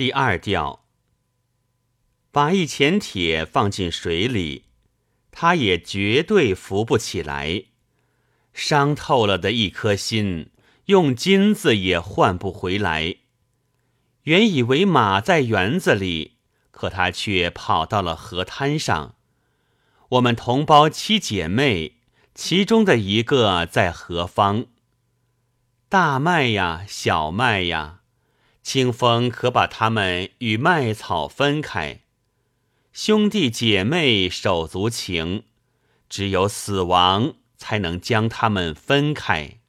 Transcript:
第二调，把一钱铁放进水里，它也绝对浮不起来。伤透了的一颗心，用金子也换不回来。原以为马在园子里，可它却跑到了河滩上。我们同胞七姐妹，其中的一个在何方？大麦呀，小麦呀。清风可把他们与麦草分开，兄弟姐妹手足情，只有死亡才能将他们分开。